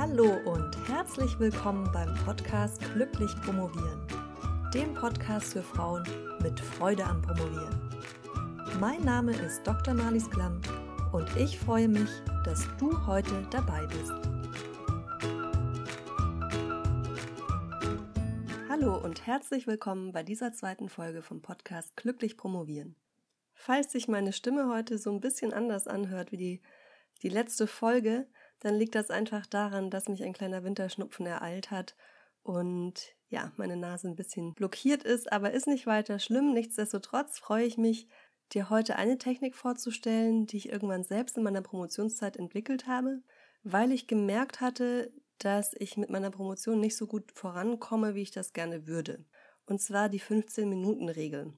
Hallo und herzlich willkommen beim Podcast Glücklich Promovieren, dem Podcast für Frauen mit Freude am Promovieren. Mein Name ist Dr. Marlies Klamm und ich freue mich, dass du heute dabei bist. Hallo und herzlich willkommen bei dieser zweiten Folge vom Podcast Glücklich Promovieren. Falls sich meine Stimme heute so ein bisschen anders anhört wie die, die letzte Folge, dann liegt das einfach daran, dass mich ein kleiner Winterschnupfen ereilt hat und ja, meine Nase ein bisschen blockiert ist, aber ist nicht weiter schlimm. Nichtsdestotrotz freue ich mich, dir heute eine Technik vorzustellen, die ich irgendwann selbst in meiner Promotionszeit entwickelt habe, weil ich gemerkt hatte, dass ich mit meiner Promotion nicht so gut vorankomme, wie ich das gerne würde. Und zwar die 15-Minuten-Regel.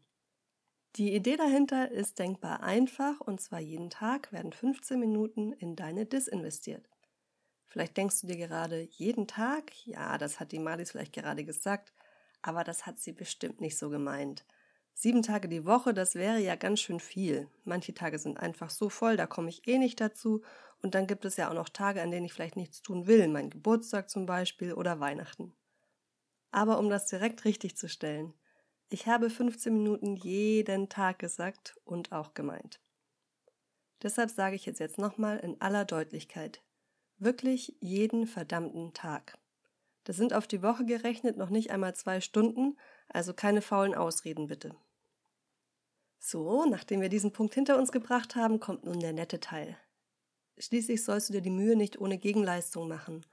Die Idee dahinter ist denkbar einfach und zwar jeden Tag werden 15 Minuten in deine Dis investiert. Vielleicht denkst du dir gerade, jeden Tag? Ja, das hat die Malis vielleicht gerade gesagt, aber das hat sie bestimmt nicht so gemeint. Sieben Tage die Woche, das wäre ja ganz schön viel. Manche Tage sind einfach so voll, da komme ich eh nicht dazu. Und dann gibt es ja auch noch Tage, an denen ich vielleicht nichts tun will, mein Geburtstag zum Beispiel oder Weihnachten. Aber um das direkt richtig zu stellen, ich habe 15 Minuten jeden Tag gesagt und auch gemeint. Deshalb sage ich jetzt jetzt nochmal in aller Deutlichkeit. Wirklich jeden verdammten Tag. Das sind auf die Woche gerechnet noch nicht einmal zwei Stunden, also keine faulen Ausreden bitte. So, nachdem wir diesen Punkt hinter uns gebracht haben, kommt nun der nette Teil. Schließlich sollst du dir die Mühe nicht ohne Gegenleistung machen.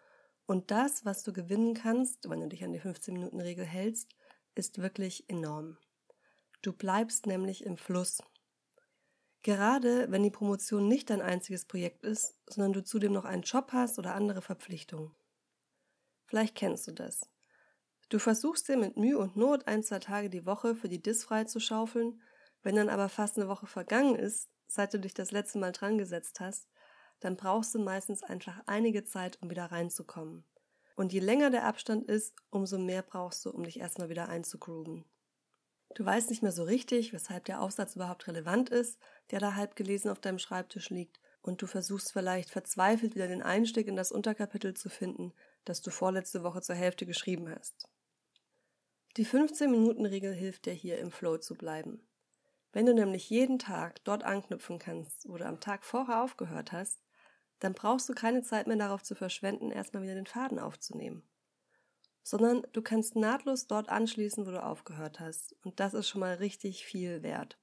Und das, was du gewinnen kannst, wenn du dich an die 15-Minuten-Regel hältst, ist wirklich enorm. Du bleibst nämlich im Fluss. Gerade wenn die Promotion nicht dein einziges Projekt ist, sondern du zudem noch einen Job hast oder andere Verpflichtungen. Vielleicht kennst du das. Du versuchst dir mit Mühe und Not ein, zwei Tage die Woche für die Dis frei zu schaufeln, wenn dann aber fast eine Woche vergangen ist, seit du dich das letzte Mal dran gesetzt hast, dann brauchst du meistens einfach einige Zeit, um wieder reinzukommen. Und je länger der Abstand ist, umso mehr brauchst du, um dich erstmal wieder einzugrooven. Du weißt nicht mehr so richtig, weshalb der Aufsatz überhaupt relevant ist, der da halb gelesen auf deinem Schreibtisch liegt, und du versuchst vielleicht verzweifelt wieder den Einstieg in das Unterkapitel zu finden, das du vorletzte Woche zur Hälfte geschrieben hast. Die 15-Minuten-Regel hilft dir hier im Flow zu bleiben. Wenn du nämlich jeden Tag dort anknüpfen kannst, wo du am Tag vorher aufgehört hast, dann brauchst du keine Zeit mehr darauf zu verschwenden, erstmal wieder den Faden aufzunehmen. Sondern du kannst nahtlos dort anschließen, wo du aufgehört hast. Und das ist schon mal richtig viel wert.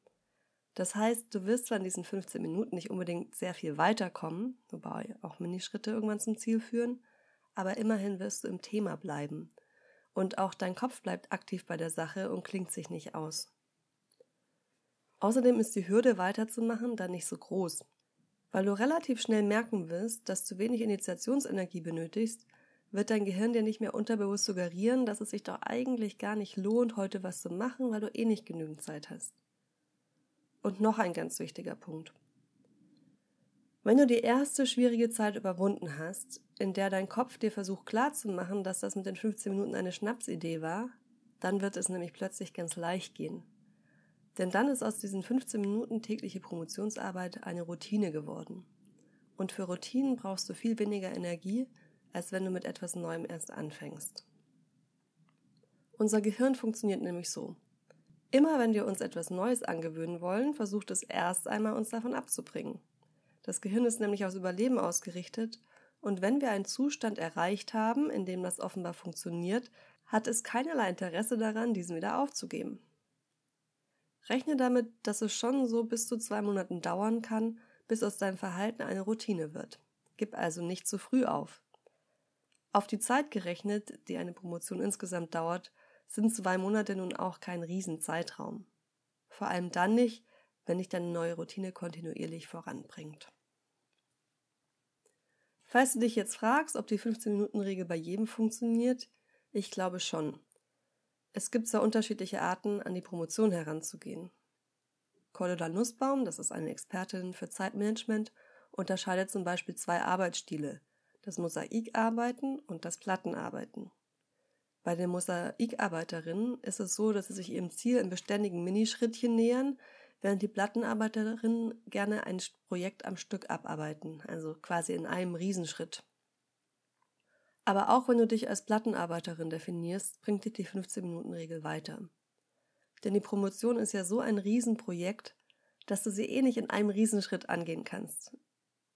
Das heißt, du wirst zwar in diesen 15 Minuten nicht unbedingt sehr viel weiterkommen, wobei auch Minischritte irgendwann zum Ziel führen, aber immerhin wirst du im Thema bleiben. Und auch dein Kopf bleibt aktiv bei der Sache und klingt sich nicht aus. Außerdem ist die Hürde weiterzumachen dann nicht so groß. Weil du relativ schnell merken wirst, dass du wenig Initiationsenergie benötigst, wird dein Gehirn dir nicht mehr unterbewusst suggerieren, dass es sich doch eigentlich gar nicht lohnt, heute was zu machen, weil du eh nicht genügend Zeit hast. Und noch ein ganz wichtiger Punkt. Wenn du die erste schwierige Zeit überwunden hast, in der dein Kopf dir versucht klarzumachen, dass das mit den 15 Minuten eine Schnapsidee war, dann wird es nämlich plötzlich ganz leicht gehen. Denn dann ist aus diesen 15 Minuten tägliche Promotionsarbeit eine Routine geworden. Und für Routinen brauchst du viel weniger Energie, als wenn du mit etwas Neuem erst anfängst. Unser Gehirn funktioniert nämlich so. Immer wenn wir uns etwas Neues angewöhnen wollen, versucht es erst einmal uns davon abzubringen. Das Gehirn ist nämlich aus Überleben ausgerichtet und wenn wir einen Zustand erreicht haben, in dem das offenbar funktioniert, hat es keinerlei Interesse daran, diesen wieder aufzugeben. Rechne damit, dass es schon so bis zu zwei Monaten dauern kann, bis aus deinem Verhalten eine Routine wird. Gib also nicht zu früh auf. Auf die Zeit gerechnet, die eine Promotion insgesamt dauert, sind zwei Monate nun auch kein Riesenzeitraum. Vor allem dann nicht, wenn dich deine neue Routine kontinuierlich voranbringt. Falls du dich jetzt fragst, ob die 15-Minuten-Regel bei jedem funktioniert, ich glaube schon. Es gibt zwar unterschiedliche Arten, an die Promotion heranzugehen. Cordula Nussbaum, das ist eine Expertin für Zeitmanagement, unterscheidet zum Beispiel zwei Arbeitsstile, das Mosaikarbeiten und das Plattenarbeiten. Bei den Mosaikarbeiterinnen ist es so, dass sie sich ihrem Ziel in beständigen Minischrittchen nähern, während die Plattenarbeiterinnen gerne ein Projekt am Stück abarbeiten, also quasi in einem Riesenschritt. Aber auch wenn du dich als Plattenarbeiterin definierst, bringt dich die 15-Minuten-Regel weiter. Denn die Promotion ist ja so ein Riesenprojekt, dass du sie eh nicht in einem Riesenschritt angehen kannst.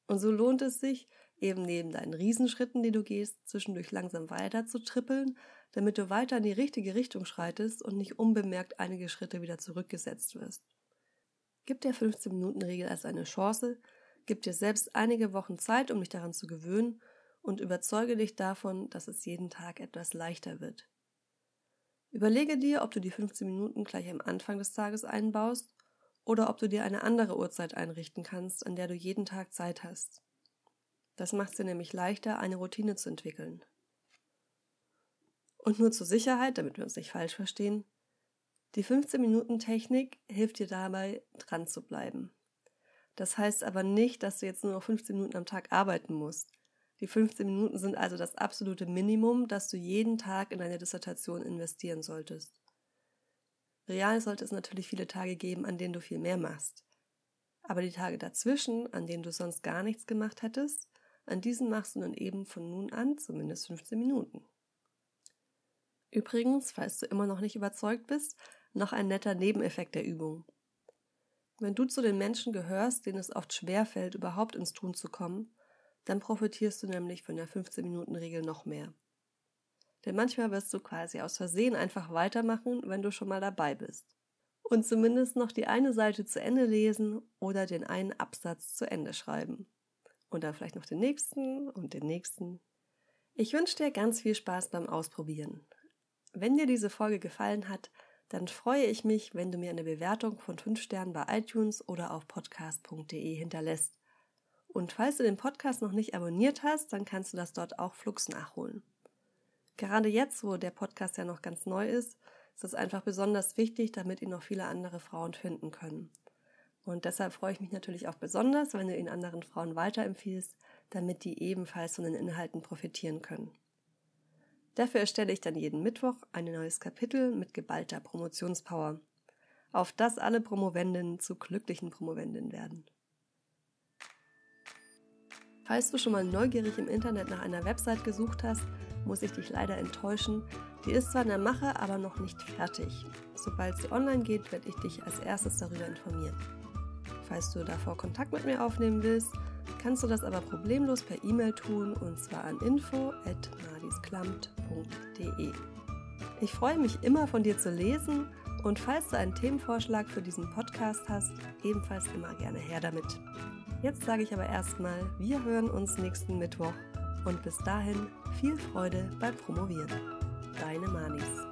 Und so lohnt es sich, eben neben deinen Riesenschritten, die du gehst, zwischendurch langsam weiter zu trippeln, damit du weiter in die richtige Richtung schreitest und nicht unbemerkt einige Schritte wieder zurückgesetzt wirst. Gib der 15-Minuten-Regel als eine Chance, gib dir selbst einige Wochen Zeit, um dich daran zu gewöhnen und überzeuge dich davon, dass es jeden Tag etwas leichter wird. Überlege dir, ob du die 15 Minuten gleich am Anfang des Tages einbaust oder ob du dir eine andere Uhrzeit einrichten kannst, an der du jeden Tag Zeit hast. Das macht es dir nämlich leichter, eine Routine zu entwickeln. Und nur zur Sicherheit, damit wir uns nicht falsch verstehen, die 15-Minuten-Technik hilft dir dabei, dran zu bleiben. Das heißt aber nicht, dass du jetzt nur noch 15 Minuten am Tag arbeiten musst. Die 15 Minuten sind also das absolute Minimum, das du jeden Tag in deine Dissertation investieren solltest. Real sollte es natürlich viele Tage geben, an denen du viel mehr machst. Aber die Tage dazwischen, an denen du sonst gar nichts gemacht hättest, an diesen machst du nun eben von nun an zumindest 15 Minuten. Übrigens, falls du immer noch nicht überzeugt bist, noch ein netter Nebeneffekt der Übung. Wenn du zu den Menschen gehörst, denen es oft schwerfällt, überhaupt ins Tun zu kommen, dann profitierst du nämlich von der 15-Minuten-Regel noch mehr. Denn manchmal wirst du quasi aus Versehen einfach weitermachen, wenn du schon mal dabei bist. Und zumindest noch die eine Seite zu Ende lesen oder den einen Absatz zu Ende schreiben. Und dann vielleicht noch den nächsten und den nächsten. Ich wünsche dir ganz viel Spaß beim Ausprobieren. Wenn dir diese Folge gefallen hat, dann freue ich mich, wenn du mir eine Bewertung von 5 Sternen bei iTunes oder auf podcast.de hinterlässt. Und falls du den Podcast noch nicht abonniert hast, dann kannst du das dort auch flugs nachholen. Gerade jetzt, wo der Podcast ja noch ganz neu ist, ist es einfach besonders wichtig, damit ihn noch viele andere Frauen finden können. Und deshalb freue ich mich natürlich auch besonders, wenn du ihn anderen Frauen weiterempfiehlst, damit die ebenfalls von den Inhalten profitieren können. Dafür erstelle ich dann jeden Mittwoch ein neues Kapitel mit geballter Promotionspower, auf das alle Promovendinnen zu glücklichen Promovendinnen werden. Falls du schon mal neugierig im Internet nach einer Website gesucht hast, muss ich dich leider enttäuschen. Die ist zwar in der Mache, aber noch nicht fertig. Sobald sie online geht, werde ich dich als erstes darüber informieren. Falls du davor Kontakt mit mir aufnehmen willst, kannst du das aber problemlos per E-Mail tun und zwar an info@nadisklamt.de. Ich freue mich immer von dir zu lesen und falls du einen Themenvorschlag für diesen Podcast hast, ebenfalls immer gerne her damit. Jetzt sage ich aber erstmal, wir hören uns nächsten Mittwoch und bis dahin viel Freude beim Promovieren. Deine Manis.